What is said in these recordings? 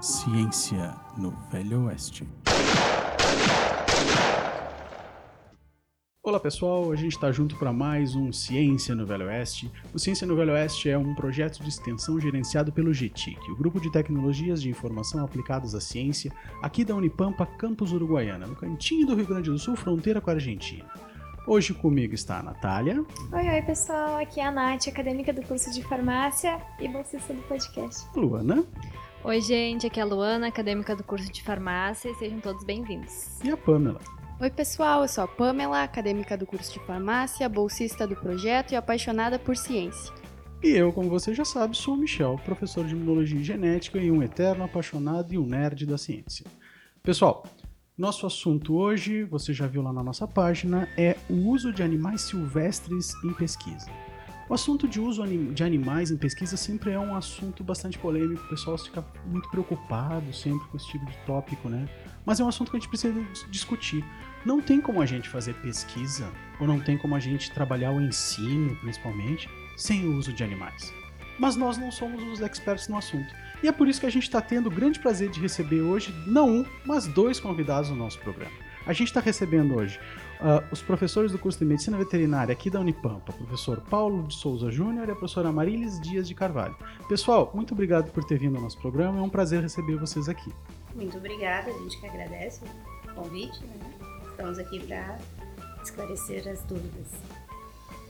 Ciência no Velho Oeste. Olá pessoal, a gente está junto para mais um Ciência no Velho Oeste. O Ciência no Velho Oeste é um projeto de extensão gerenciado pelo GTIC, o Grupo de Tecnologias de Informação Aplicadas à Ciência, aqui da Unipampa, campus Uruguaiana, no cantinho do Rio Grande do Sul, fronteira com a Argentina. Hoje comigo está a Natália. Oi, oi pessoal, aqui é a Nath, acadêmica do curso de farmácia e bolsista do podcast. Luana. Oi, gente, aqui é a Luana, acadêmica do curso de farmácia, e sejam todos bem-vindos. E a Pamela. Oi, pessoal, eu sou a Pamela, acadêmica do curso de farmácia, bolsista do projeto e apaixonada por ciência. E eu, como você já sabe, sou o Michel, professor de imunologia e genética e um eterno apaixonado e um nerd da ciência. Pessoal, nosso assunto hoje, você já viu lá na nossa página, é o uso de animais silvestres em pesquisa. O assunto de uso de animais em pesquisa sempre é um assunto bastante polêmico, o pessoal fica muito preocupado sempre com esse tipo de tópico, né? Mas é um assunto que a gente precisa discutir. Não tem como a gente fazer pesquisa, ou não tem como a gente trabalhar o ensino, principalmente, sem o uso de animais. Mas nós não somos os experts no assunto. E é por isso que a gente está tendo o grande prazer de receber hoje, não um, mas dois convidados no nosso programa. A gente está recebendo hoje uh, os professores do curso de Medicina Veterinária aqui da Unipampa, o professor Paulo de Souza Júnior e a professora Marilis Dias de Carvalho. Pessoal, muito obrigado por ter vindo ao nosso programa, é um prazer receber vocês aqui. Muito obrigada, a gente que agradece o convite, né? Estamos aqui para esclarecer as dúvidas.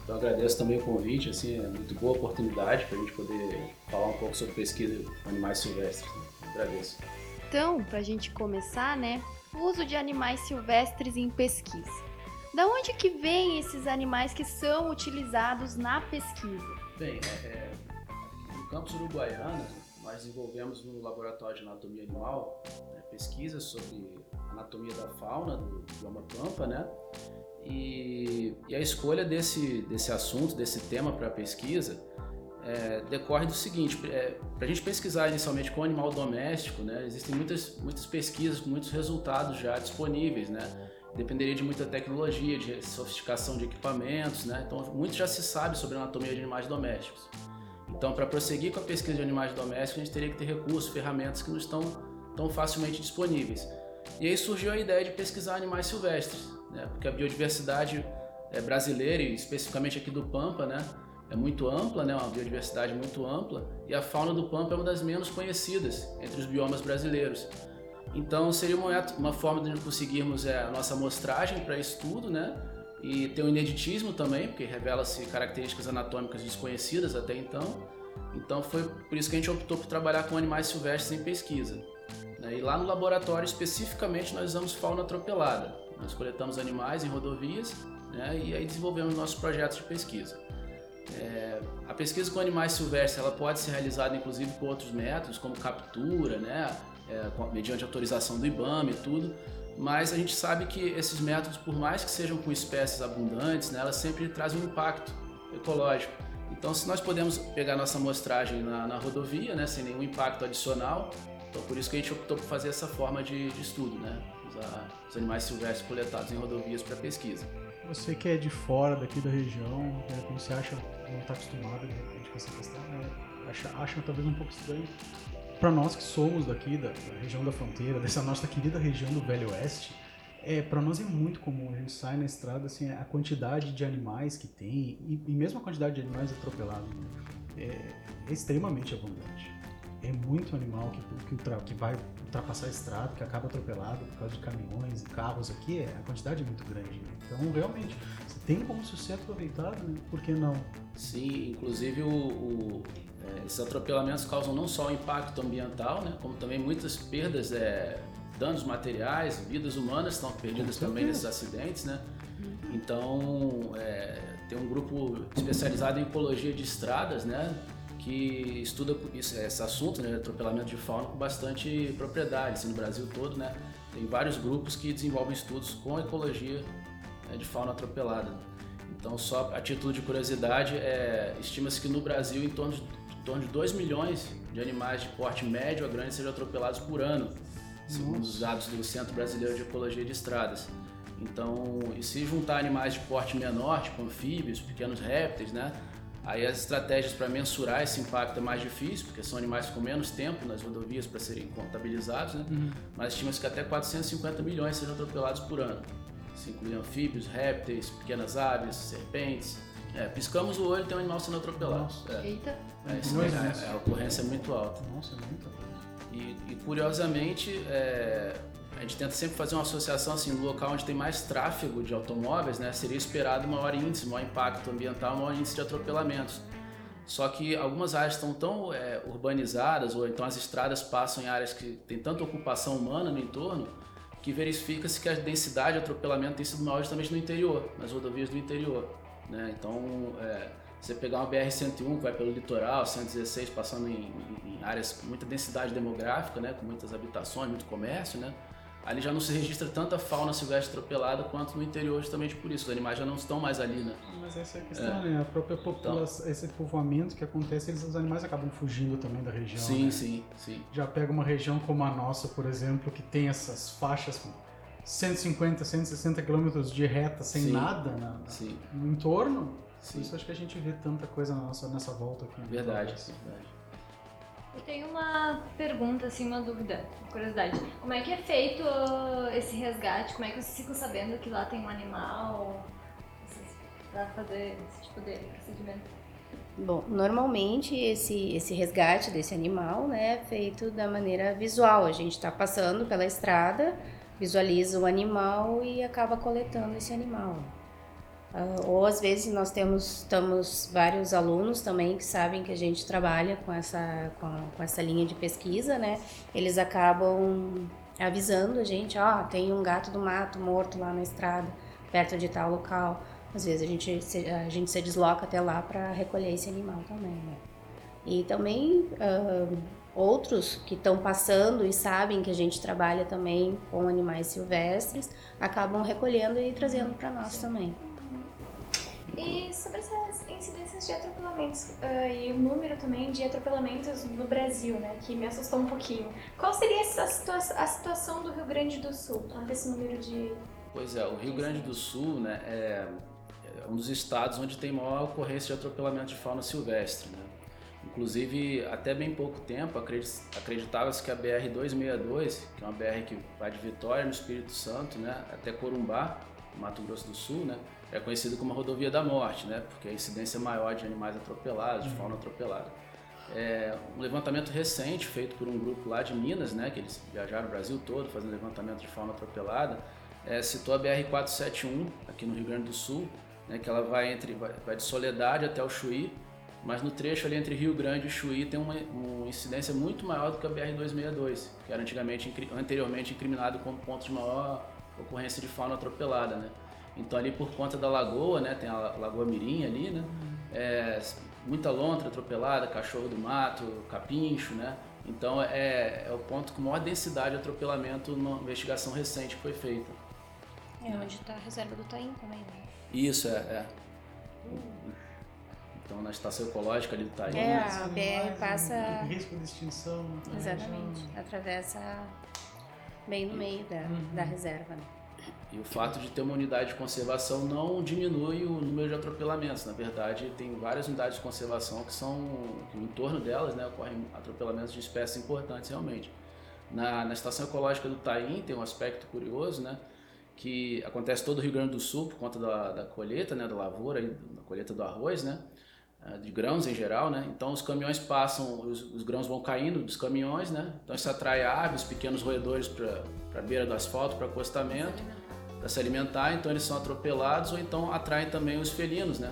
Então agradeço também o convite, assim, é muito boa oportunidade para a gente poder falar um pouco sobre pesquisa com animais silvestres. Né? Agradeço. Então, para a gente começar, né, o uso de animais silvestres em pesquisa. Da onde que vêm esses animais que são utilizados na pesquisa? Bem, é, é, no campus uruguaiana, nós desenvolvemos no laboratório de anatomia animal né, pesquisas sobre anatomia da fauna do bioma pampa, né? E, e, a escolha desse, desse assunto, desse tema para a pesquisa, é, decorre do seguinte: é, para a gente pesquisar inicialmente com animal doméstico, né, existem muitas, muitas pesquisas com muitos resultados já disponíveis, né? Dependeria de muita tecnologia, de sofisticação de equipamentos, né? Então, muito já se sabe sobre a anatomia de animais domésticos. Então, para prosseguir com a pesquisa de animais domésticos, a gente teria que ter recursos, ferramentas que não estão tão facilmente disponíveis. E aí surgiu a ideia de pesquisar animais silvestres, né? porque a biodiversidade é, brasileira, e especificamente aqui do Pampa, né? É muito ampla, né? uma biodiversidade muito ampla, e a fauna do Pampa é uma das menos conhecidas entre os biomas brasileiros. Então seria uma, uma forma de conseguirmos é, a nossa amostragem para estudo, né? E tem o ineditismo também, porque revela-se características anatômicas desconhecidas até então. Então foi por isso que a gente optou por trabalhar com animais silvestres em pesquisa. Né? E lá no laboratório especificamente nós usamos fauna atropelada. Nós coletamos animais em rodovias né? e aí desenvolvemos nossos projetos de pesquisa. É, a pesquisa com animais silvestres ela pode ser realizada inclusive com outros métodos, como captura, né? É, mediante autorização do IBAMA e tudo, mas a gente sabe que esses métodos, por mais que sejam com espécies abundantes, né, elas sempre trazem um impacto ecológico. Então, se nós podemos pegar nossa amostragem na, na rodovia, né, sem nenhum impacto adicional, então por isso que a gente optou por fazer essa forma de, de estudo, né, usar os animais silvestres coletados em rodovias para pesquisa. Você que é de fora daqui da região, né, como você acha, não está acostumado de repente com essa questão, né, acha, acha talvez um pouco estranho para nós que somos daqui da, da, região da fronteira, dessa nossa querida região do Velho Oeste, é, para nós é muito comum. A gente sai na estrada, assim, a quantidade de animais que tem, e, e mesmo a quantidade de animais atropelados, né, é, é, extremamente abundante. É muito animal que, que, que, vai ultrapassar a estrada, que acaba atropelado por causa de caminhões e carros aqui, é, a quantidade é muito grande. Né? Então, realmente, tem como ser aproveitado, né? por que não? Sim, inclusive o, o é, esses atropelamentos causam não só impacto ambiental, né, como também muitas perdas, é, danos materiais, vidas humanas estão perdidas também nesses acidentes, né? Então, é, tem um grupo especializado em ecologia de estradas, né, que estuda isso, esse assunto, né, atropelamento de fauna com bastante propriedade, assim, no Brasil todo, né? Tem vários grupos que desenvolvem estudos com ecologia né, de fauna atropelada. Então, só a título de curiosidade, é, estima-se que no Brasil em torno de torno de 2 milhões de animais de porte médio a grande sejam atropelados por ano, segundo os dados do Centro Brasileiro de Ecologia de Estradas. Então, e se juntar animais de porte menor, tipo anfíbios, pequenos répteis, né? Aí as estratégias para mensurar esse impacto é mais difícil, porque são animais com menos tempo nas rodovias para serem contabilizados, né? Uhum. mas estima-se que até 450 milhões sejam atropelados por ano. Isso inclui anfíbios, répteis, pequenas aves, serpentes. É, piscamos o olho e tem um animal sendo atropelado. Nossa. É, Eita. é, isso é- é, a ocorrência é muito alta. Nossa, é muita coisa. E, e, curiosamente, é, a gente tenta sempre fazer uma associação assim, no local onde tem mais tráfego de automóveis, né, seria esperado maior índice, maior impacto ambiental, maior índice de atropelamentos. Só que algumas áreas estão tão é, urbanizadas, ou então as estradas passam em áreas que tem tanta ocupação humana no entorno, que verifica-se que a densidade de atropelamento tem sido maior justamente no interior, nas rodovias do interior. Né? Então, é, você pegar uma BR-101 que vai pelo litoral, 116 passando em, em- áreas com muita densidade demográfica, né? com muitas habitações, muito comércio, né? Ali já não se registra tanta fauna silvestre atropelada quanto no interior, justamente por isso. Os animais já não estão mais ali, né? Mas essa é a questão, né? A própria população, esse povoamento que acontece, eles, os animais acabam fugindo também da região. Sim, né? sim, sim. Já pega uma região como a nossa, por exemplo, que tem essas faixas com 150, 160 quilômetros de reta sem Sim. nada na- na- Sim, no entorno. Por sim. isso acho que a gente vê tanta coisa na nossa, nessa volta aqui. né? Verdade, verdade. Eu tenho uma pergunta, assim, uma dúvida, uma curiosidade. Como é que é feito uh, esse resgate? Como é que vocês ficam sabendo que lá tem um animal? Vocês- Pra fazer esse tipo de procedimento? Bom, normalmente esse, esse resgate desse animal né, é feito da maneira visual. A gente está passando pela estrada, visualiza o animal e acaba coletando esse animal. Ah, ou às vezes nós temos estamos vários alunos também que sabem que a gente trabalha com essa, com, com essa linha de pesquisa, né? Eles acabam avisando a gente, ó, tem um gato do mato morto lá na estrada, perto de tal local. Às vezes a gente se, a gente se desloca até lá para recolher esse animal também, né? E também ah, outros que estão passando e sabem que a gente trabalha também com animais silvestres acabam recolhendo e trazendo para nós também. E sobre essas incidências de atropelamentos ah, e o número também de atropelamentos no Brasil, né, que me assustou um pouquinho. Qual seria essa situa a situação do Rio Grande do Sul quanto a esse número de... Pois é, o Rio Grande do Sul né, é é um dos estados onde tem maior ocorrência de atropelamento de fauna silvestre. Né? Inclusive, até bem pouco tempo, acredi- acreditava-se que a BR-262, que é uma BR que vai de Vitória, no Espírito Santo, né, até Corumbá, Mato Grosso do Sul, né, é conhecida como a rodovia da morte, né, porque a incidência maior de animais atropelados, de fauna atropelada. É, um levantamento recente feito por um grupo lá de Minas, né, que eles viajaram o Brasil todo fazendo levantamento de fauna atropelada, é, citou a BR-471 aqui no Rio Grande do Sul, né, que ela vai entre vai, vai de Soledade até o Chuí, mas no trecho ali entre Rio Grande e Chuí tem uma, uma incidência muito maior do que a BR-262, que era anteriormente incriminado como ponto de maior ocorrência de fauna atropelada, né? Então ali por conta da lagoa, né, tem a Lagoa Mirim ali, né? É, muita lontra atropelada, cachorro do mato, capincho, né? Então é, é o ponto com maior densidade de atropelamento numa investigação recente que foi feita. É onde está a reserva do Taim também, né? Isso, é. é. Então na estação ecológica ali do Taí. É, a BR passa- em risco de extinção. né, Exatamente. Atravessa bem no meio da, Uhum. da reserva. Né? E o fato de ter uma unidade de conservação não diminui o número de atropelamentos. Na verdade, tem várias unidades de conservação que são, que em torno delas, né, ocorrem atropelamentos de espécies importantes realmente. Na, na estação ecológica do Taim tem um aspecto curioso, né, que acontece todo o Rio Grande do Sul por conta da, da colheita, né, da lavoura, da colheita do arroz, né, de grãos em geral, né? Então os caminhões passam, os, os grãos vão caindo dos caminhões, né? Então isso atrai aves, pequenos roedores para a beira do asfalto, para acostamento para se alimentar, então eles são atropelados ou então atraem também os felinos, né,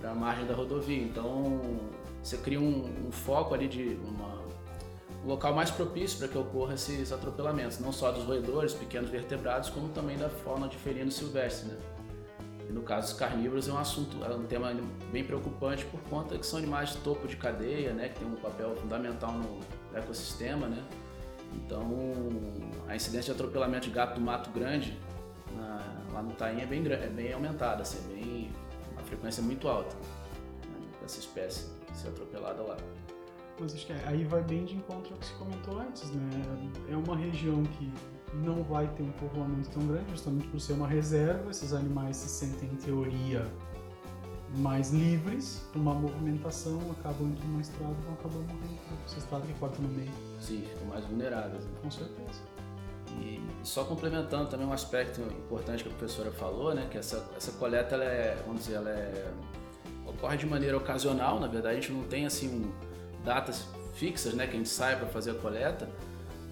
para a margem da rodovia. Então você cria um, um foco ali de uma, um local mais propício para que ocorra esses atropelamentos, não só dos roedores, pequenos vertebrados, como também da fauna de felinos silvestres, né. E no caso dos carnívoros é um assunto, é um tema bem preocupante por conta que são animais de topo de cadeia, né, que tem um papel fundamental no ecossistema, né. Então, a incidência de atropelamento de gato do mato grande na- lá no Taim é bem, é bem aumentada, assim, é bem, uma frequência muito alta né, dessa espécie ser atropelada lá. Mas acho que aí vai bem de encontro ao que se comentou antes, né? É uma região que não vai ter um povoamento tão grande, justamente por ser uma reserva. Esses animais se sentem, em teoria, mais livres, uma movimentação, acabam indo numa estrada e vão acabar morrendo. Essa estrada que corta no meio. Sim, ficam mais vulneráveis. Né? Com certeza. E só complementando também um aspecto importante que a professora falou, né, que essa, essa coleta, ela é, vamos dizer, ela é, ocorre de maneira ocasional, na verdade a gente não tem assim um, datas fixas, né, que a gente sai para fazer a coleta,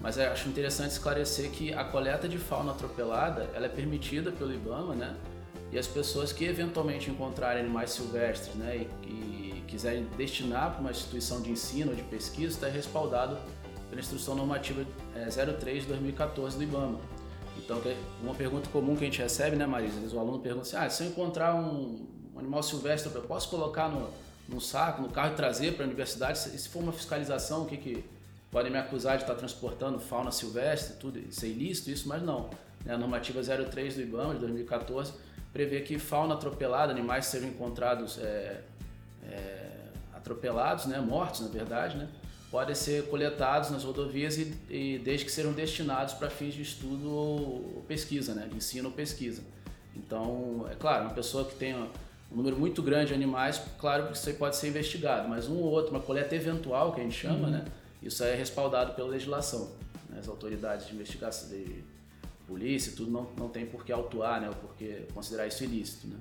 mas acho interessante esclarecer que a coleta de fauna atropelada, ela é permitida pelo IBAMA, né, e as pessoas que eventualmente encontrarem animais silvestres, né, e, e quiserem destinar para uma instituição de ensino ou de pesquisa, está respaldado pela Instrução Normativa é, 03 de 2014 do IBAMA. Então, é uma pergunta comum que a gente recebe, né, Marisa? O aluno pergunta assim: ah, se eu encontrar um, animal silvestre, eu posso colocar no, no saco, no carro e trazer para a universidade? Se, se for uma fiscalização, o que, que podem me acusar de estar transportando fauna silvestre, tudo isso é ilícito, isso, mas não. Né? A normativa 03 do IBAMA de 2014 prevê que fauna atropelada, animais sejam encontrados é, é, atropelados, né, mortos na verdade, né, podem ser coletados nas rodovias e, e desde que sejam destinados para fins de estudo ou pesquisa, né, ensino ou pesquisa. Então, é claro, uma pessoa que tenha um número muito grande de animais, claro que isso aí pode ser investigado, mas um ou outro, uma coleta eventual que a gente chama, uhum. né, isso é respaldado pela legislação. Né, as autoridades de investigação, de polícia, tudo não, não tem por que autuar, né, ou por que considerar isso ilícito, né.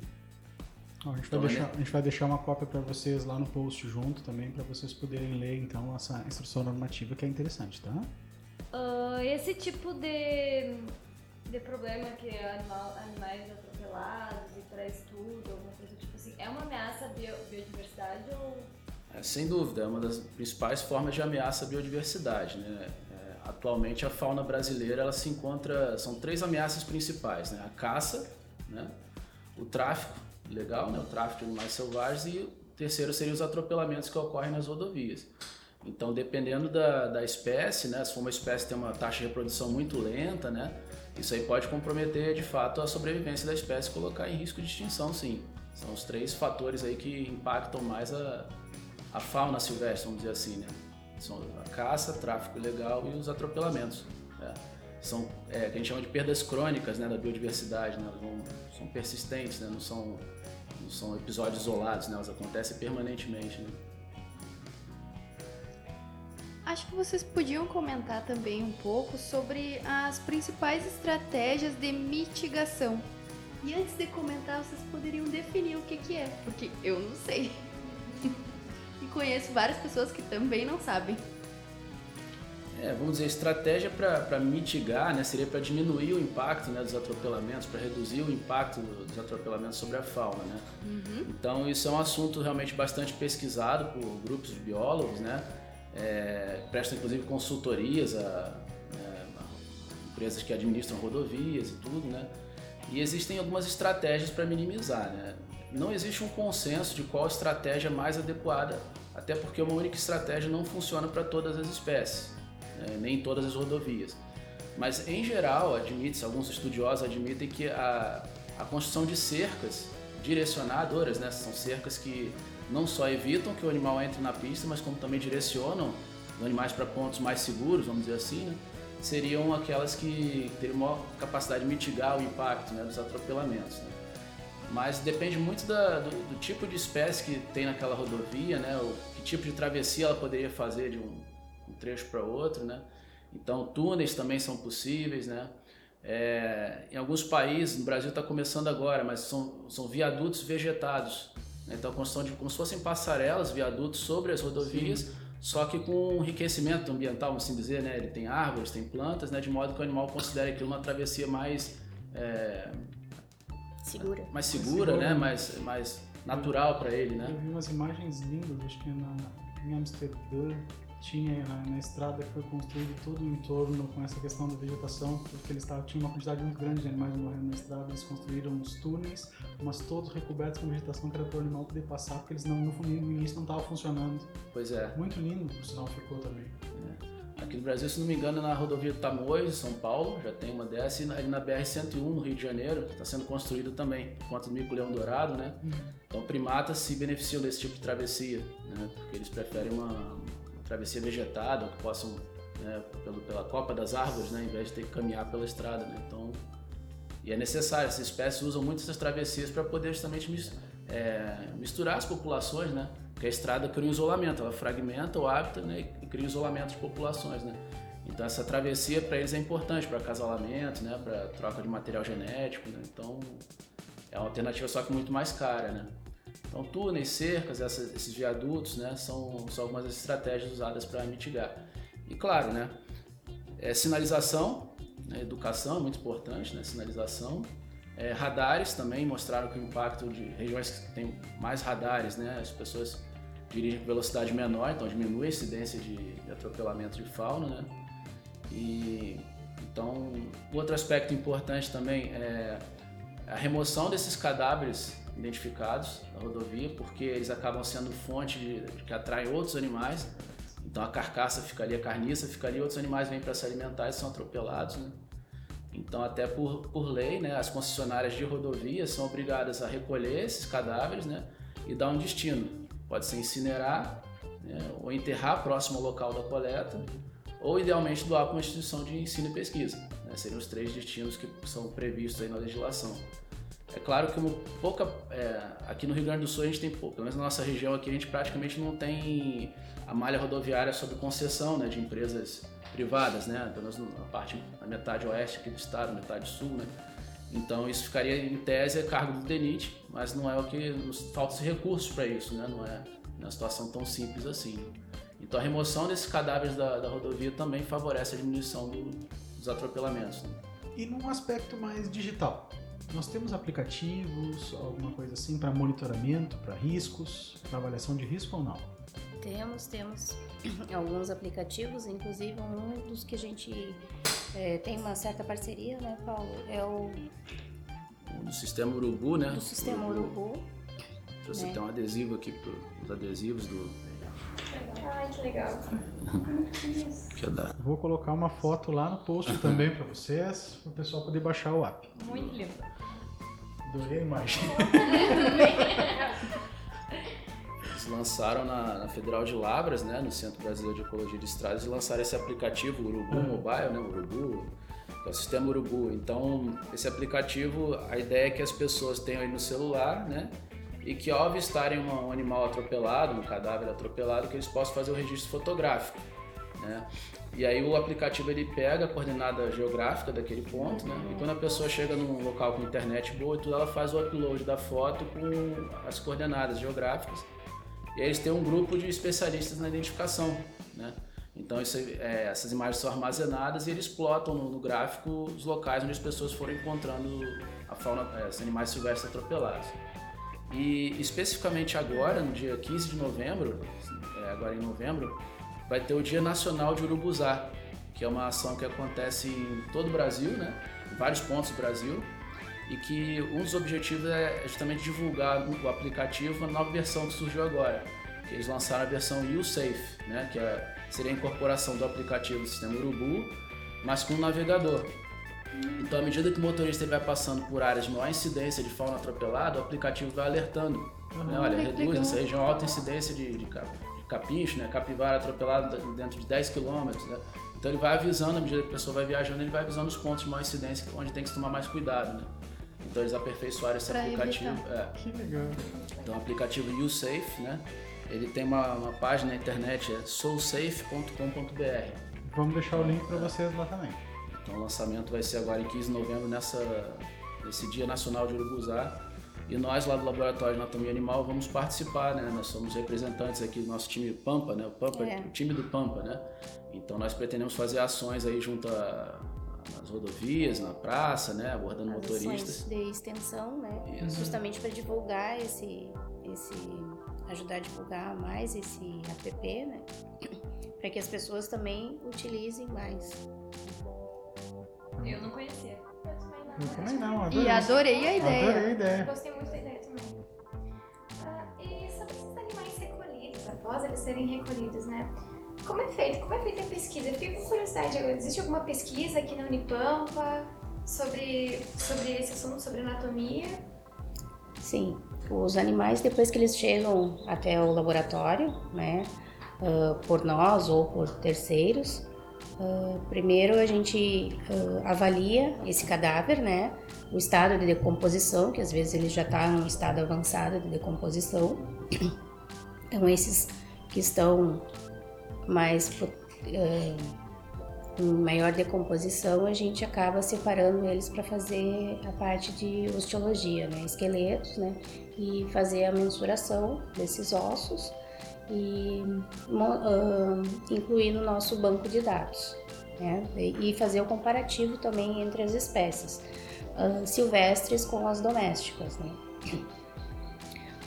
a, gente então, deixar, a, gente vai deixar, uma cópia para vocês lá no post junto também, para vocês poderem ler então essa instrução normativa que é interessante, tá? Uh, esse tipo de, de problema que é animal, animais atropelados e para estudo, alguma coisa tipo assim, é uma ameaça à bio, biodiversidade ou... É, sem dúvida, é uma das principais formas de ameaça à biodiversidade, né? É, atualmente a fauna brasileira ela se encontra, são três ameaças principais, né? A caça, né? o tráfico legal, né? o tráfico de animais selvagens, e o terceiro seria os atropelamentos que ocorrem nas rodovias. Então, dependendo da, da espécie, né? se for uma espécie que tem uma taxa de reprodução muito lenta, né? isso aí pode comprometer de fato a sobrevivência da espécie e colocar em risco de extinção, sim. São os três fatores aí que impactam mais a, a fauna silvestre, vamos dizer assim. Né? São a caça, tráfico ilegal e os atropelamentos. Né? São é, que a gente chama de perdas crônicas né, da biodiversidade, né? Elas vão, são persistentes, né? não são não são episódios isolados, né? Elas acontecem permanentemente, né? Acho que vocês podiam comentar também um pouco sobre as principais estratégias de mitigação. E antes de comentar, vocês poderiam definir o que, que é, porque eu não sei. Conheço várias pessoas que também não sabem é, vamos dizer, estratégia para mitigar, né, seria para diminuir o impacto né, dos atropelamentos, para reduzir o impacto dos atropelamentos sobre a fauna. Né? Uhum. Então, isso é um assunto realmente bastante pesquisado por grupos de biólogos, né? É, prestam inclusive consultorias a, a, empresas que administram rodovias e tudo, né? E existem algumas estratégias para minimizar, né? Não existe um consenso de qual estratégia é mais adequada, até porque uma única estratégia não funciona para todas as espécies né? nem todas as rodovias. Mas, em geral, admite alguns estudiosos admitem que a, a construção de cercas direcionadoras, né? são cercas que não só evitam que o animal entre na pista, mas como também direcionam os animais para pontos mais seguros, vamos dizer assim, né? seriam aquelas que teriam maior capacidade de mitigar o impacto né, dos atropelamentos. Né? Mas depende muito da, do, do, tipo de espécie que tem naquela rodovia, né? Que tipo de travessia ela poderia fazer de um, um trecho para outro, né? Então túneis também são possíveis, né? É, em alguns países, no Brasil está começando agora, mas são, são viadutos vegetados. Né? Então, a construção de como se fossem passarelas, viadutos sobre as rodovias, Sim. só que com um enriquecimento ambiental, vamos assim dizer, né? Ele tem árvores, tem plantas, né? De modo que o animal considere aquilo uma travessia mais é, segura, mais segura, né? Mais, mais natural para ele, né? Eu vi umas imagens lindas, acho que na, em Amsterdã, tinha na, na, estrada que foi construído todo o entorno com essa questão da vegetação, porque eles tavam, tinham uma quantidade muito grande de animais morrendo na estrada, eles construíram uns túneis, mas todos recobertos com vegetação que era para o animal poder passar, porque eles não, no, no início não estavam funcionando. Pois é. Muito lindo, o sinal ficou também. É. Aqui no Brasil, se não me engano, na rodovia do Tamoios, São Paulo, já tem uma dessa, e ali na BR-101, no Rio de Janeiro, está sendo construída também, quanto do Mico-Leão Dourado, né? Uhum. Então, primatas se beneficiam desse tipo de travessia, né? Porque eles preferem uma, travessia vegetada, que possam, né, pelo, pela copa das árvores, né, em vez de ter que caminhar pela estrada. Né? Então, e é necessário, essas espécies usam muito essas travessias para poder justamente é, misturar as populações, né? Porque a estrada cria um isolamento, ela fragmenta o hábitat né, e cria um isolamento de populações, né? Então essa travessia para eles é importante para acasalamento, né? Para troca de material genético, né? Então é uma alternativa só que muito mais cara, né? Então túneis, cercas, essas, esses viadutos, né? São, são algumas das estratégias usadas para mitigar. E claro, né? É, sinalização, né? educação é muito importante, né? Sinalização. É, radares também mostraram que o impacto de regiões que têm mais radares, né? As pessoas dirigem com velocidade menor, então diminui a incidência de, de atropelamento de fauna, né? E então, outro aspecto importante também é a remoção desses cadáveres identificados na rodovia, porque eles acabam sendo fonte de, de que atrai outros animais. Então a carcaça fica ali, a carniça fica ali, outros animais vêm para se alimentar e são atropelados. Né? Então, até por, por lei, né, as concessionárias de rodovias são obrigadas a recolher esses cadáveres né, e dar um destino. Pode ser incinerar né, ou enterrar próximo ao local da coleta, ou idealmente doar para uma instituição de ensino e pesquisa. Né, seriam os três destinos que são previstos aí na legislação. É claro que uma pouca, é, aqui no Rio Grande do Sul a gente tem pouco, pelo menos na nossa região aqui a gente praticamente não tem a malha rodoviária sob concessão né, de empresas privadas, né, pelo menos na parte, na metade oeste aqui do estado, metade sul, né. Então isso ficaria em tese a cargo do DENIT, mas não é o que nos falta recursos para isso, né, não é uma situação tão simples assim. Então a remoção desses cadáveres da, da rodovia também favorece a diminuição do, dos atropelamentos. Né? E num aspecto mais digital, nós temos aplicativos, alguma coisa assim para monitoramento, para riscos, para avaliação de risco ou não? Temos, temos alguns aplicativos, inclusive um dos que a gente é, tem uma certa parceria, né, Paulo? É o do sistema Urubu, né? Do sistema Urubu. Você né? tem um adesivo aqui para os adesivos do. Ai, que legal. Vou colocar uma foto lá no post também para vocês, para o pessoal poder baixar o app. Muito lindo. Adorei a imagem. Eles lançaram na, na, Federal de Lavras, né, no Centro Brasileiro de Ecologia de Estradas, e lançaram esse aplicativo Urubu uhum. Mobile, né, Urubu, que é o sistema Urubu. Então, esse aplicativo, a ideia é que as pessoas tenham aí no celular, né, e que ao avistarem um animal atropelado, um cadáver atropelado, que eles possam fazer o registro fotográfico. Né? E aí o aplicativo ele pega a coordenada geográfica daquele ponto, né? E quando a pessoa chega num local com internet boa e tudo, ela faz o upload da foto com as coordenadas geográficas. E eles têm um grupo de especialistas na identificação, né? Então isso, é, essas imagens são armazenadas e eles plotam no, no, gráfico os locais onde as pessoas foram encontrando a fauna, é, os animais silvestres atropelados. E especificamente agora, no dia 15 de novembro, é, agora em novembro, vai ter o Dia Nacional de Urubuzá, que é uma ação que acontece em todo o Brasil, né? em vários pontos do Brasil, e que um dos objetivos é justamente divulgar o aplicativo na nova versão que surgiu agora. Que eles lançaram a versão USafe, né? que é, seria a incorporação do aplicativo do sistema Urubu, mas com um navegador. Então, à medida que o motorista vai passando por áreas de maior incidência de fauna atropelada, o aplicativo vai alertando. Uhum, né? Olha, reduz essa região alta incidência de, de, capincho, né? Capivara atropelado dentro de 10 km, né? Então ele vai avisando, à medida que a pessoa vai viajando, ele vai avisando os pontos de maior incidência onde tem que se tomar mais cuidado, né? Então eles aperfeiçoaram esse pra aplicativo. É. Que legal. Então o aplicativo YouSafe, né? Ele tem uma, uma página na internet, é soulsafe.com.br. Vamos deixar o link para vocês lá também. Então o lançamento vai ser agora em 15 de novembro, nessa, nesse Dia Nacional de Urubuzá. E nós lá do Laboratório de Anatomia Animal vamos participar, né? Nós somos representantes aqui do nosso time Pampa, né? O Pampa, é. o time do Pampa, né? Então nós pretendemos fazer ações aí junto a, nas rodovias, na praça, né? Abordando As motoristas. de extensão, né? Isso. Justamente para divulgar esse, esse, ajudar a divulgar mais esse app, né? para que as pessoas também utilizem mais. Eu não conhecia. Eu também não, adorei. E adorei a ideia. Adorei a ideia. Gostei muito da ideia também. Ah, e sobre esses animais recolhidos, após eles serem recolhidos, né? Como é feito? Como é feita a pesquisa? Eu fiquei com curiosidade agora. Existe alguma pesquisa aqui na Unipampa sobre, sobre esse assunto, sobre anatomia? Sim. Os animais, depois que eles chegam até o laboratório, né? Uh, por nós ou por terceiros, Uh, primeiro a gente uh, avalia esse cadáver, né? O estado de decomposição, que às vezes ele já está em um estado avançado de decomposição. Então esses que estão mais uh, em maior decomposição, a gente acaba separando eles para fazer a parte de osteologia, né? Esqueletos, né? E fazer a mensuração desses ossos e uh, incluir no nosso banco de dados. Né? E fazer o comparativo também entre as espécies uh, silvestres com as domésticas. Né?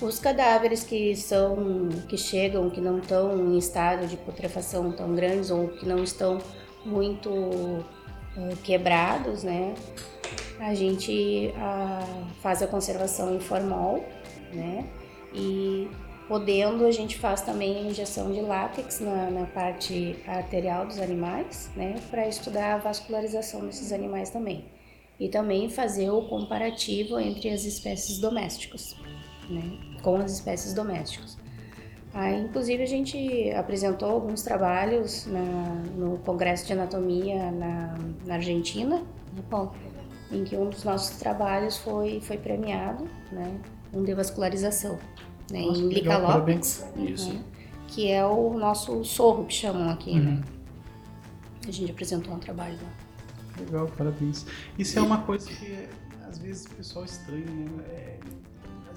Os cadáveres que são que chegam, que não estão em estado de putrefação tão grandes ou que não estão muito uh, quebrados, né? A gente uh, faz a conservação em formol, né? E Podendo, a gente faz também a injeção de látex na, na parte arterial dos animais, né, para estudar a vascularização desses animais também. E também fazer o comparativo entre as espécies domésticas, né, com as espécies domésticas. Aí, inclusive, a gente apresentou alguns trabalhos na, no Congresso de Anatomia na, na Argentina, né, em que um dos nossos trabalhos foi, foi premiado, né, um de vascularização né, Nossa, em Isso. Né, que é o nosso sorro que chamam aqui, né? uhum. né? A gente apresentou um trabalho lá. Legal, parabéns. Isso é uma coisa que às vezes o pessoal estranha, né? É,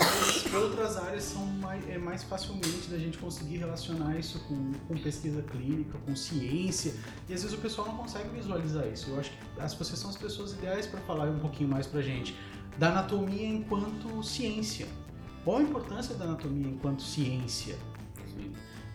vezes outras áreas são mais, é mais facilmente da gente conseguir relacionar isso com, com pesquisa clínica, com ciência, e às vezes o pessoal não consegue visualizar isso. Eu acho que as, vocês são as pessoas ideais para falar um pouquinho mais pra gente da anatomia enquanto ciência. Qual a importância da anatomia enquanto ciência?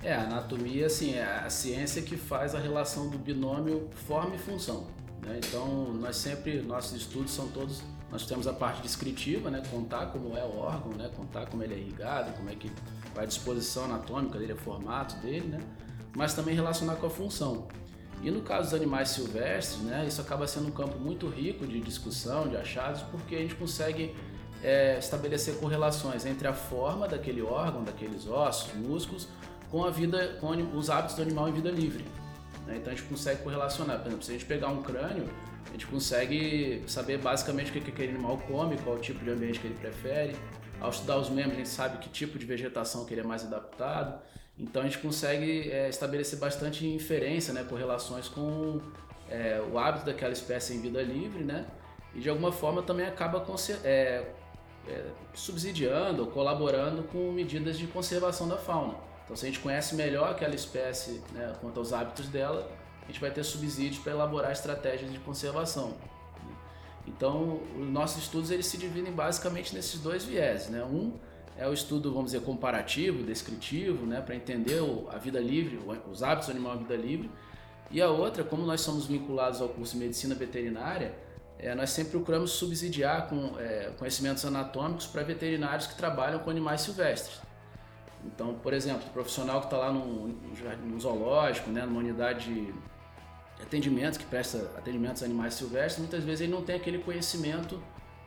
É, a anatomia, assim, é a ciência que faz a relação do binômio forma e função. Né? Então, nós sempre, nossos estudos são todos, nós temos a parte descritiva, né? contar como é o órgão, né? contar como ele é irrigado, como é que vai a disposição anatômica dele, o formato dele, né? mas também relacionar com a função. E no caso dos animais silvestres, né, isso acaba sendo um campo muito rico de discussão, de achados, porque a gente consegue é, estabelecer correlações entre a forma daquele órgão, daqueles ossos, músculos, com a vida, com os hábitos do animal em vida livre. Né? Então a gente consegue correlacionar. Por exemplo, se a gente pegar um crânio, a gente consegue saber basicamente o que aquele animal come, qual o tipo de ambiente que ele prefere. Ao estudar os membros, a gente sabe que tipo de vegetação que ele é mais adaptado. Então a gente consegue é, estabelecer bastante inferência, né, correlações com é, o hábito daquela espécie em vida livre, né? E de alguma forma também acaba é, é, subsidiando ou colaborando com medidas de conservação da fauna. Então, se a gente conhece melhor aquela espécie né, quanto aos hábitos dela, a gente vai ter subsídios para elaborar estratégias de conservação. Então, os nossos estudos eles se dividem basicamente nesses dois viés. Né? Um é o estudo, vamos dizer, comparativo, descritivo, né, para entender a vida livre, os hábitos do animal em vida livre. E a outra, como nós somos vinculados ao curso de medicina veterinária, é, nós sempre procuramos subsidiar com é, conhecimentos anatômicos para veterinários que trabalham com animais silvestres. Então, por exemplo, o profissional que está lá num, zoológico, né, numa unidade de atendimento, que presta atendimentos a animais silvestres, muitas vezes ele não tem aquele conhecimento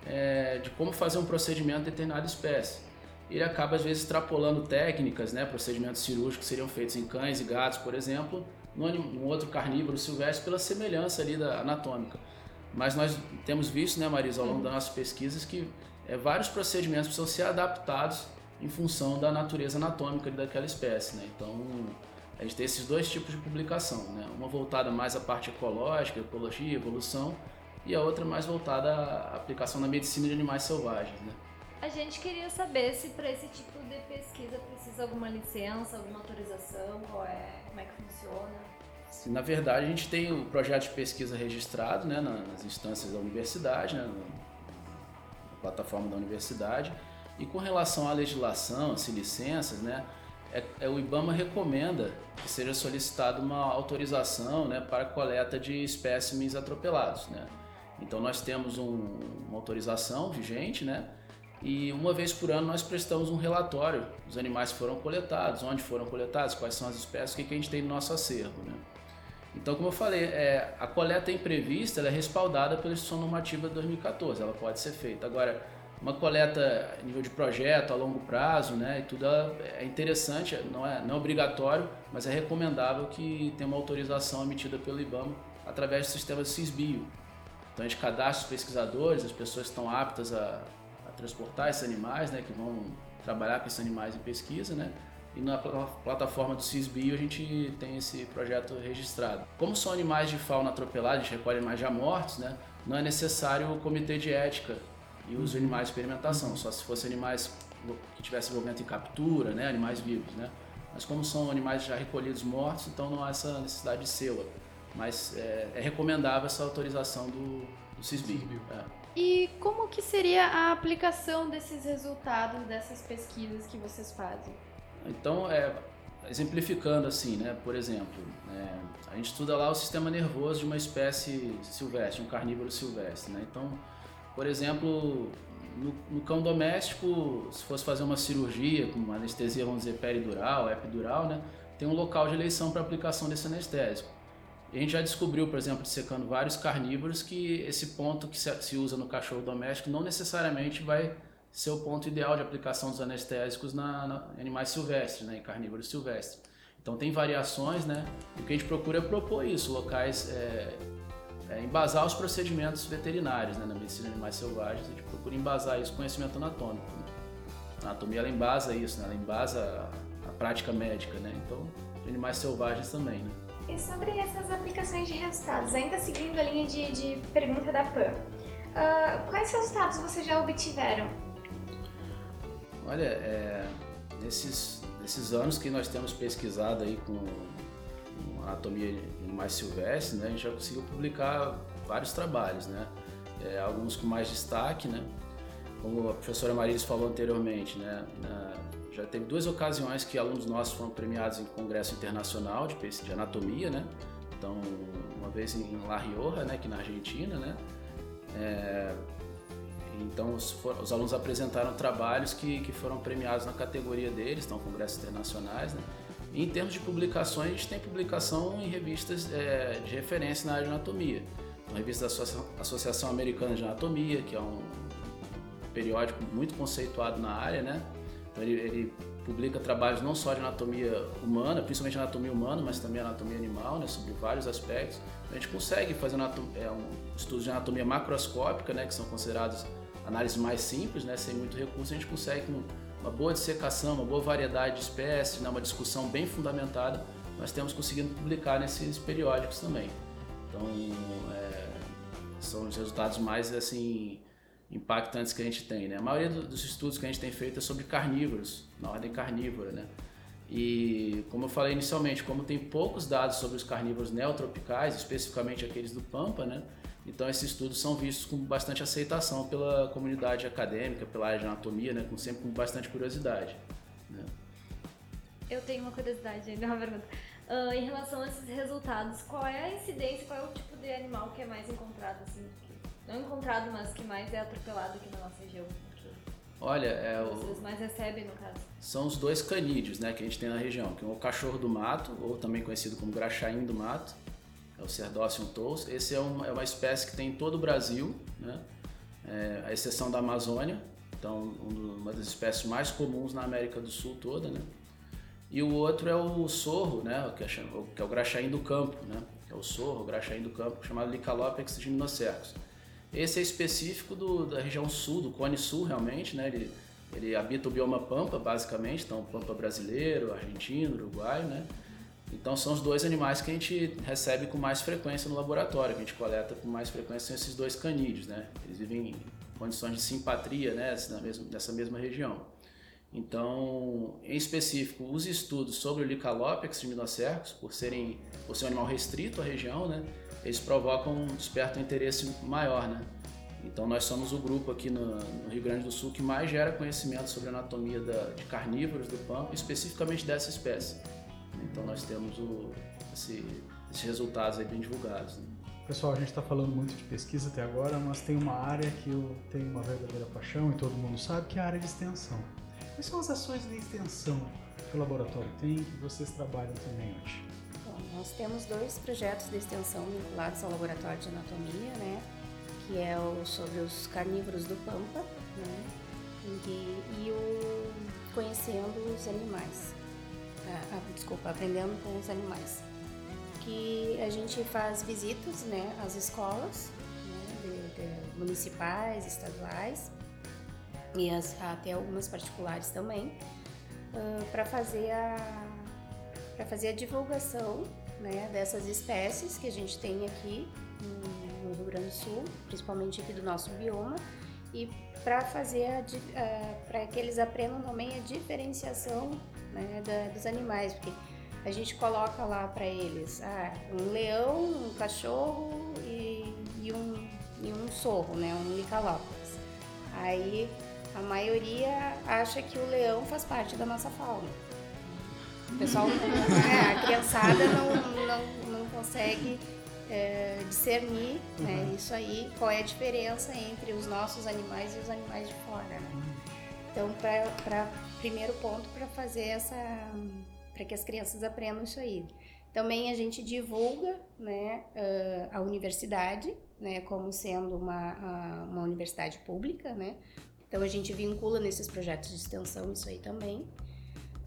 é, de como fazer um procedimento de determinada espécie. Ele acaba, às vezes, extrapolando técnicas, né, procedimentos cirúrgicos que seriam feitos em cães e gatos, por exemplo, num, outro carnívoro silvestre pela semelhança ali da anatômica. Mas nós temos visto, né, Marisa, ao longo das nossas pesquisas, que é, vários procedimentos precisam ser adaptados em função da natureza anatômica daquela espécie. Né? Então, a gente tem esses dois tipos de publicação, né? uma voltada mais à parte ecológica, ecologia, evolução, e a outra mais voltada à aplicação na medicina de animais selvagens. Né? A gente queria saber se para esse tipo de pesquisa precisa alguma licença, alguma autorização, qual é, como é que funciona. Na verdade, a gente tem o projeto de pesquisa registrado né, nas instâncias da universidade, né, na plataforma da universidade. E com relação à legislação, as licenças, né, é, é, o IBAMA recomenda que seja solicitada uma autorização né, para coleta de espécimes atropelados. Né. Então nós temos um, uma autorização vigente, né, e uma vez por ano nós prestamos um relatório dos animais que foram coletados, onde foram coletados, quais são as espécies, o que, que a gente tem no nosso acervo. Né. Então, como eu falei, é, a coleta imprevista é respaldada pela Instituição Normativa de 2014, ela pode ser feita. Agora, uma coleta a nível de projeto a longo prazo, né? E tudo é interessante, não é, não é obrigatório, mas é recomendável que tenha uma autorização emitida pelo IBAMA através do sistema CISBio. Então a gente cadastra os pesquisadores, as pessoas que estão aptas a, a transportar esses animais, né? Que vão trabalhar com esses animais em pesquisa, né? E na plataforma do CISBio a gente tem esse projeto registrado. Como são animais de fauna atropelada, a gente recolhe animais já mortos, né? Não é necessário o comitê de ética e de animais de experimentação, só se fossem animais que tivessem envolvimento em captura, né, animais vivos, né. Mas como são animais já recolhidos mortos, então não há essa necessidade de selo. Mas é, é recomendável essa autorização do, do CISBI. É. E como que seria a aplicação desses resultados dessas pesquisas que vocês fazem? Então, é, exemplificando assim, né, por exemplo, é, a gente estuda lá o sistema nervoso de uma espécie silvestre, um carnívoro silvestre. Né? Então, por exemplo, no, no, cão doméstico, se fosse fazer uma cirurgia com uma anestesia, vamos dizer, peridural, epidural, né, tem um local de eleição para aplicação desse anestésico. A gente já descobriu, por exemplo, secando vários carnívoros, que esse ponto que se usa no cachorro doméstico não necessariamente vai ser o ponto ideal de aplicação dos anestésicos na, na animais silvestres, né, em carnívoros silvestres. Então tem variações, né? E o que a gente procura é propor isso, locais é, é, embasar os procedimentos veterinários né, na medicina de animais selvagens, a gente procura embasar isso conhecimento anatômico. Né? A anatomia ela embasa isso, né? ela embasa a, a prática médica, né? então animais selvagens também. Né? E sobre essas aplicações de resultados, ainda seguindo a linha de, de pergunta da PAN, uh, quais resultados vocês já obtiveram? Olha, é, nesses, nesses anos que nós temos pesquisado aí com anatomia de animais silvestres, né, a gente já conseguiu publicar vários trabalhos, né, é, alguns com mais destaque, né, como a professora Marilis falou anteriormente, né, na, já teve duas ocasiões que alunos nossos foram premiados em congresso internacional de, de anatomia, né, então uma vez em La Rioja, né, aqui na Argentina, né, é, então os, os, alunos apresentaram trabalhos que, que foram premiados na categoria deles, então congressos internacionais, né, em termos de publicações, tem publicação em revistas é, de referência na área de anatomia. Então, a revista da Associação Americana de Anatomia, que é um periódico muito conceituado na área, né? Então, ele, ele publica trabalhos não só de anatomia humana, principalmente anatomia humana, mas também anatomia animal, né, sobre vários aspectos. A gente consegue fazer é, um estudos de anatomia macroscópica, né, que são considerados análises mais simples, né, sem muito recurso, a gente consegue com uma boa dissecação, uma boa variedade de espécies, né, uma discussão bem fundamentada, nós temos conseguido publicar nesses periódicos também. Então, é, são os resultados mais assim impactantes que a gente tem. Né? A maioria dos estudos que a gente tem feito é sobre carnívoros, na ordem carnívora. Né? E, como eu falei inicialmente, como tem poucos dados sobre os carnívoros neotropicais, especificamente aqueles do Pampa, né? Então esses estudos são vistos com bastante aceitação pela comunidade acadêmica, pela área de anatomia, né, com sempre com bastante curiosidade. Né? Eu tenho uma curiosidade ainda, uma pergunta. Uh, em relação a esses resultados, qual é a incidência, qual é o tipo de animal que é mais encontrado, assim, não encontrado, mas que mais é atropelado aqui na nossa região? Olha, é o... Vocês mais recebem, no caso? São os dois canídeos, né, que a gente tem na região, que é o cachorro do mato, ou também conhecido como graxaim do mato, é o Cerdócium tous. Esse é uma, é uma espécie que tem em todo o Brasil, né? É, a exceção da Amazônia, então uma das espécies mais comuns na América do Sul toda, né? E o outro é o sorro, né? Que é, que é o graxaim do campo, né? Que é o sorro, o graxaim do campo, chamado Licalopex gymnocercus. Esse é específico do, da região sul, do Cone Sul, realmente, né? Ele, ele habita o bioma Pampa, basicamente, então Pampa brasileiro, argentino, uruguaio, né? Então são os dois animais que a gente recebe com mais frequência no laboratório, que a gente coleta com mais frequência são esses dois canídeos, né? Eles vivem em condições de simpatia, né, nessa mesma região. Então, em específico, os estudos sobre o Licalopex gymnocercus, por serem por ser um animal restrito à região, né, eles provocam despertam um interesse maior, né? Então nós somos o grupo aqui no, no, Rio Grande do Sul que mais gera conhecimento sobre a anatomia da, de carnívoros do pampa, especificamente dessa espécie. Então nós temos o, esse, esses resultados aí bem divulgados. Né? Pessoal, a gente está falando muito de pesquisa até agora, mas tem uma área que eu tenho uma verdadeira paixão e todo mundo sabe, que é a área de extensão. Quais são as ações de extensão que o laboratório tem que vocês trabalham também hoje? Bom, nós temos dois projetos de extensão vinculados ao laboratório de anatomia, né? Que é o sobre os carnívoros do Pampa né? E, e o conhecendo os animais. Ah, ah, desculpa, aprendendo com os animais. Que a gente faz visitas né, às escolas né, de, de municipais, estaduais e as, até algumas particulares também, uh, para fazer a para fazer a divulgação né, dessas espécies que a gente tem aqui no, Rio Grande do Sul, principalmente aqui do nosso bioma, e para fazer para que eles aprendam também a diferenciação né, da, dos animais, porque a gente coloca lá para eles ah, um leão, um cachorro e, e, um, e um sorro, né, um licalópolis. Aí a maioria acha que o leão faz parte da nossa fauna. O pessoal, é, a criançada não, não, não consegue é, discernir né, uhum. isso aí, qual é a diferença entre os nossos animais e os animais de fora. Né? Então, para primeiro ponto, para fazer essa. para que as crianças aprendam isso aí. Também a gente divulga né, a universidade né, como sendo uma, uma universidade pública, né? Então a gente vincula nesses projetos de extensão isso aí também.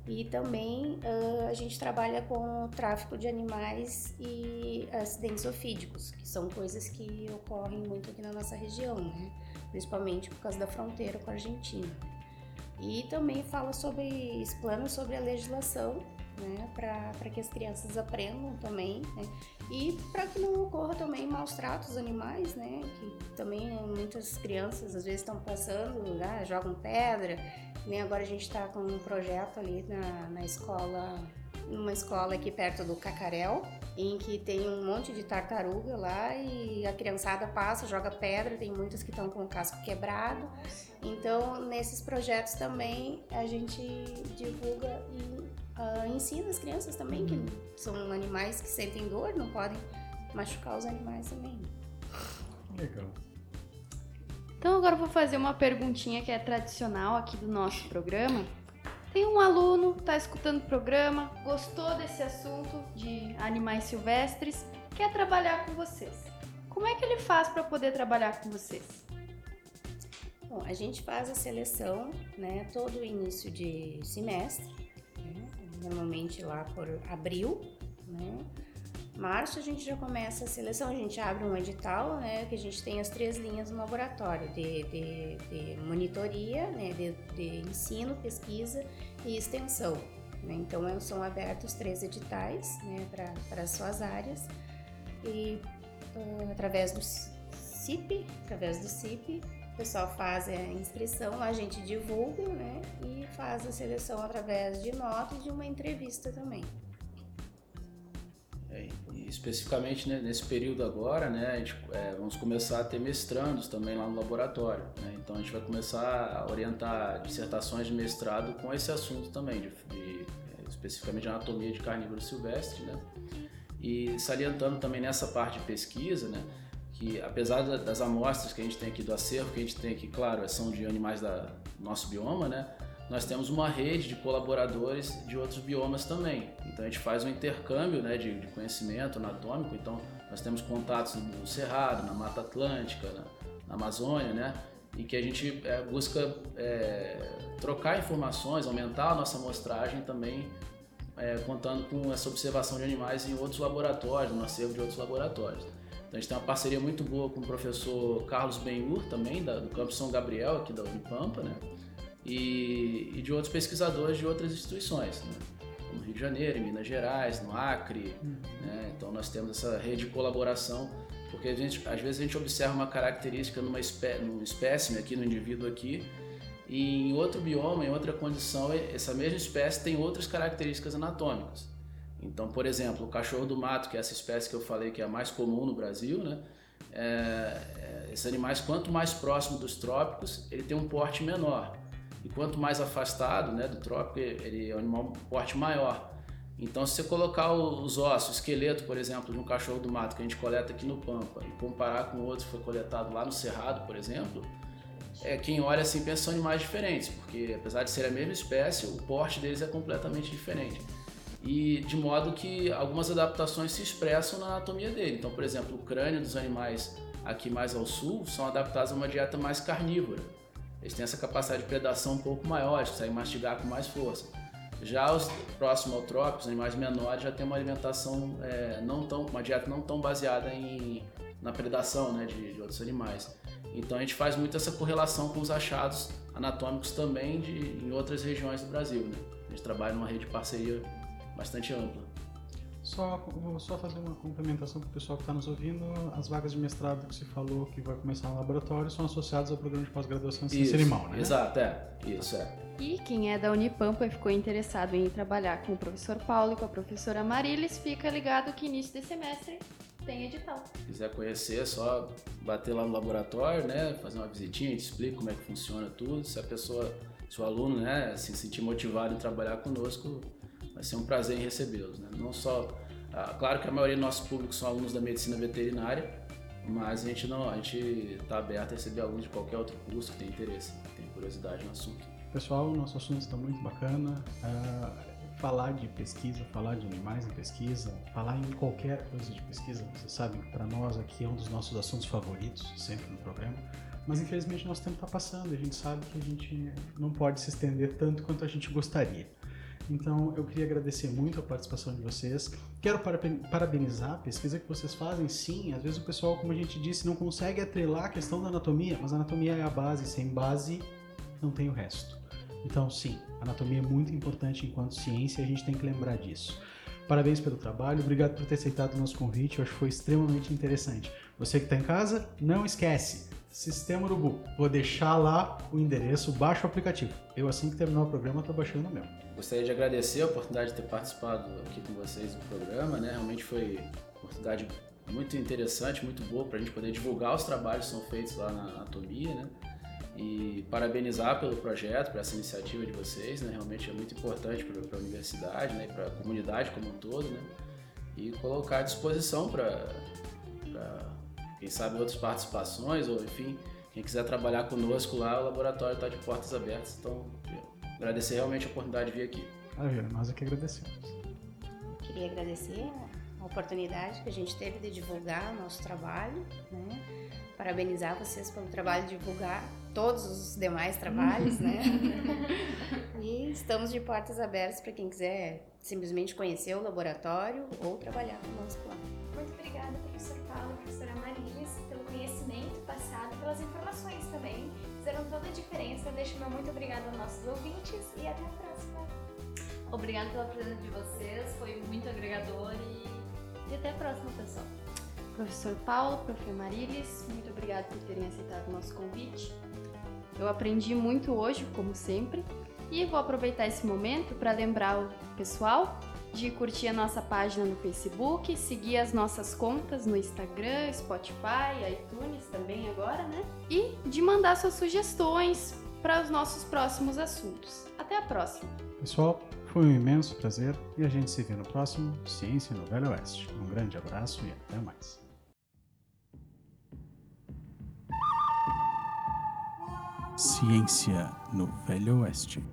E também uh, a gente trabalha com o tráfico de animais e acidentes ofídicos, que são coisas que ocorrem muito aqui na nossa região, né? principalmente por causa da fronteira com a Argentina. E também fala sobre, explana sobre a legislação, né? para que as crianças aprendam também, né? e para que não ocorra também maus tratos animais, né? que também muitas crianças às vezes estão passando, ah, jogam pedra, nem agora a gente está com um projeto ali na, na escola, numa escola aqui perto do Cacarel, em que tem um monte de tartaruga lá e a criançada passa, joga pedra, tem muitas que estão com o casco quebrado. Então, nesses projetos também a gente divulga e uh, ensina as crianças também que são animais que sentem dor, não podem machucar os animais também. Legal. Então agora eu vou fazer uma perguntinha que é tradicional aqui do nosso programa. Tem um aluno, está escutando o programa, gostou desse assunto de animais silvestres, quer trabalhar com vocês. Como é que ele faz para poder trabalhar com vocês? Bom, a gente faz a seleção, né, todo início de semestre, né, normalmente lá por abril, né, Março a gente já começa a seleção, a gente abre um edital, né, que a gente tem as três linhas no laboratório, de, de, de monitoria, né, de, de, ensino, pesquisa e extensão. Né? Então é, são abertos três editais né, para as suas áreas e uh, através do CIP, através do CIP, o pessoal faz a inscrição, a gente divulga né, e faz a seleção através de notas e de uma entrevista também. É, especificamente né, nesse período agora, né, a gente, é, vamos começar a ter mestrandos também lá no laboratório. Né? Então a gente vai começar a orientar dissertações de mestrado com esse assunto também, de, de é, especificamente de anatomia de carnívoro silvestre. Né? E salientando também nessa parte de pesquisa, né, que apesar das amostras que a gente tem aqui do acervo, que a gente tem aqui, claro, são de animais da, nosso bioma, né? nós temos uma rede de colaboradores de outros biomas também. Então a gente faz um intercâmbio né, de, de conhecimento anatômico. Então nós temos contatos no Cerrado, na Mata Atlântica, na, na Amazônia, né? E que a gente é, busca é, trocar informações, aumentar a nossa amostragem também, é, contando com essa observação de animais em outros laboratórios, no acervo de outros laboratórios. Então a gente tem uma parceria muito boa com o professor Carlos Benhur também, da, do Campo São Gabriel, aqui da Unipampa, né? e, e de outros pesquisadores de outras instituições, né? no Rio de Janeiro, em Minas Gerais, no Acre. Uhum. Né? Então nós temos essa rede de colaboração, porque gente, às vezes a gente observa uma característica numa espé num espécime aqui, no indivíduo aqui, e em outro bioma, em outra condição, essa mesma espécie tem outras características anatômicas. Então, por exemplo, o cachorro do mato, que é essa espécie que eu falei que é a mais comum no Brasil, né? É, é, esses animais, quanto mais próximo dos trópicos, ele tem um porte menor. E quanto mais afastado né, do trópico, ele é um animal porte maior. Então, se você colocar os ossos, o esqueleto, por exemplo, de um cachorro do mato que a gente coleta aqui no Pampa e comparar com outro que foi coletado lá no Cerrado, por exemplo, é, quem olha assim pensa são animais diferentes, porque apesar de ser a mesma espécie, o porte deles é completamente diferente. E de modo que algumas adaptações se expressam na anatomia dele. Então, por exemplo, o crânio dos animais aqui mais ao sul são adaptados a uma dieta mais carnívora eles têm essa capacidade de predação um pouco maior, de sair mastigar com mais força. Já os próximos autrópicos, animais menores, já tem uma alimentação é, não tão, uma dieta não tão baseada em, na predação né, de, de, outros animais. Então a gente faz muito essa correlação com os achados anatômicos também de, em outras regiões do Brasil. Né? A gente trabalha numa rede de parceria bastante ampla. Só, vou só fazer uma complementação para o pessoal que está nos ouvindo. As vagas de mestrado que se falou que vai começar no laboratório são associadas ao programa de pós-graduação em ciência animal, né? Exato, é. Isso, é. E quem é da Unipampa e ficou interessado em trabalhar com o professor Paulo e com a professora Marilis, fica ligado que início de semestre tem edital. Se quiser conhecer, é só bater lá no laboratório, né? Fazer uma visitinha, a gente explica como é que funciona tudo. Se a pessoa, se o aluno, né, se sentir motivado em trabalhar conosco, vai ser um prazer em recebê-los. Né? Não só, ah, claro que a maioria dos nossos públicos são alunos da medicina veterinária, mas a gente não, a gente está aberto a receber alunos de qualquer outro curso que tenha interesse, que tenha curiosidade no assunto. Pessoal, nosso assunto está muito bacana. Uh, falar de pesquisa, falar de animais em pesquisa, falar em qualquer coisa de pesquisa, vocês sabem que para nós aqui é um dos nossos assuntos favoritos, sempre no programa. Mas infelizmente nosso tempo está passando, a gente sabe que a gente não pode se estender tanto quanto a gente gostaria. Então eu queria agradecer muito a participação de vocês. Quero parabenizar a pesquisa que vocês fazem. Sim, às vezes o pessoal, como a gente disse, não consegue atrelar a questão da anatomia, mas a anatomia é a base. Sem base, não tem o resto. Então, sim, anatomia é muito importante enquanto ciência e a gente tem que lembrar disso. Parabéns pelo trabalho, obrigado por ter aceitado o nosso convite, eu acho que foi extremamente interessante. Você que está em casa, não esquece, Sistema Urubu. Vou deixar lá o endereço, baixa o aplicativo. Eu, assim que terminar o programa, estou baixando o meu. Gostaria de agradecer a oportunidade de ter participado aqui com vocês do programa, né? Realmente foi uma oportunidade muito interessante, muito boa para a gente poder divulgar os trabalhos que são feitos lá na anatomia, né? E parabenizar pelo projeto, por essa iniciativa de vocês, né? Realmente é muito importante para a universidade, né? Para a comunidade como um todo, né? E colocar à disposição para quem sabe outras participações ou enfim, quem quiser trabalhar conosco lá, o laboratório está de portas abertas. Então, agradecer realmente a oportunidade de vir aqui. Maravilha, nós é que agradecemos. Queria agradecer a oportunidade que a gente teve de divulgar o nosso trabalho, né? Parabenizar vocês pelo trabalho de divulgar todos os demais trabalhos, né? e estamos de portas abertas para quem quiser simplesmente conhecer o laboratório ou trabalhar conosco lá. Muito obrigada, professor Paulo, professora Marilis, pelo conhecimento passado, pelas informações também. Fizeram toda a diferença. Deixo meu muito obrigado aos nossos ouvintes e até a próxima. Obrigada pela presença de vocês, foi muito agregador e, e até a próxima, pessoal. Professor Paulo, professor Marilis, muito obrigado por terem aceitado o nosso convite. Eu aprendi muito hoje, como sempre, e vou aproveitar esse momento para lembrar o pessoal de curtir a nossa página no Facebook, seguir as nossas contas no Instagram, Spotify, iTunes também agora, né? E de mandar suas sugestões para os nossos próximos assuntos. Até a próxima! Pessoal, foi um imenso prazer e a gente se vê no próximo Ciência no Velho Oeste. Um grande abraço e até mais. Ciência no Velho Oeste.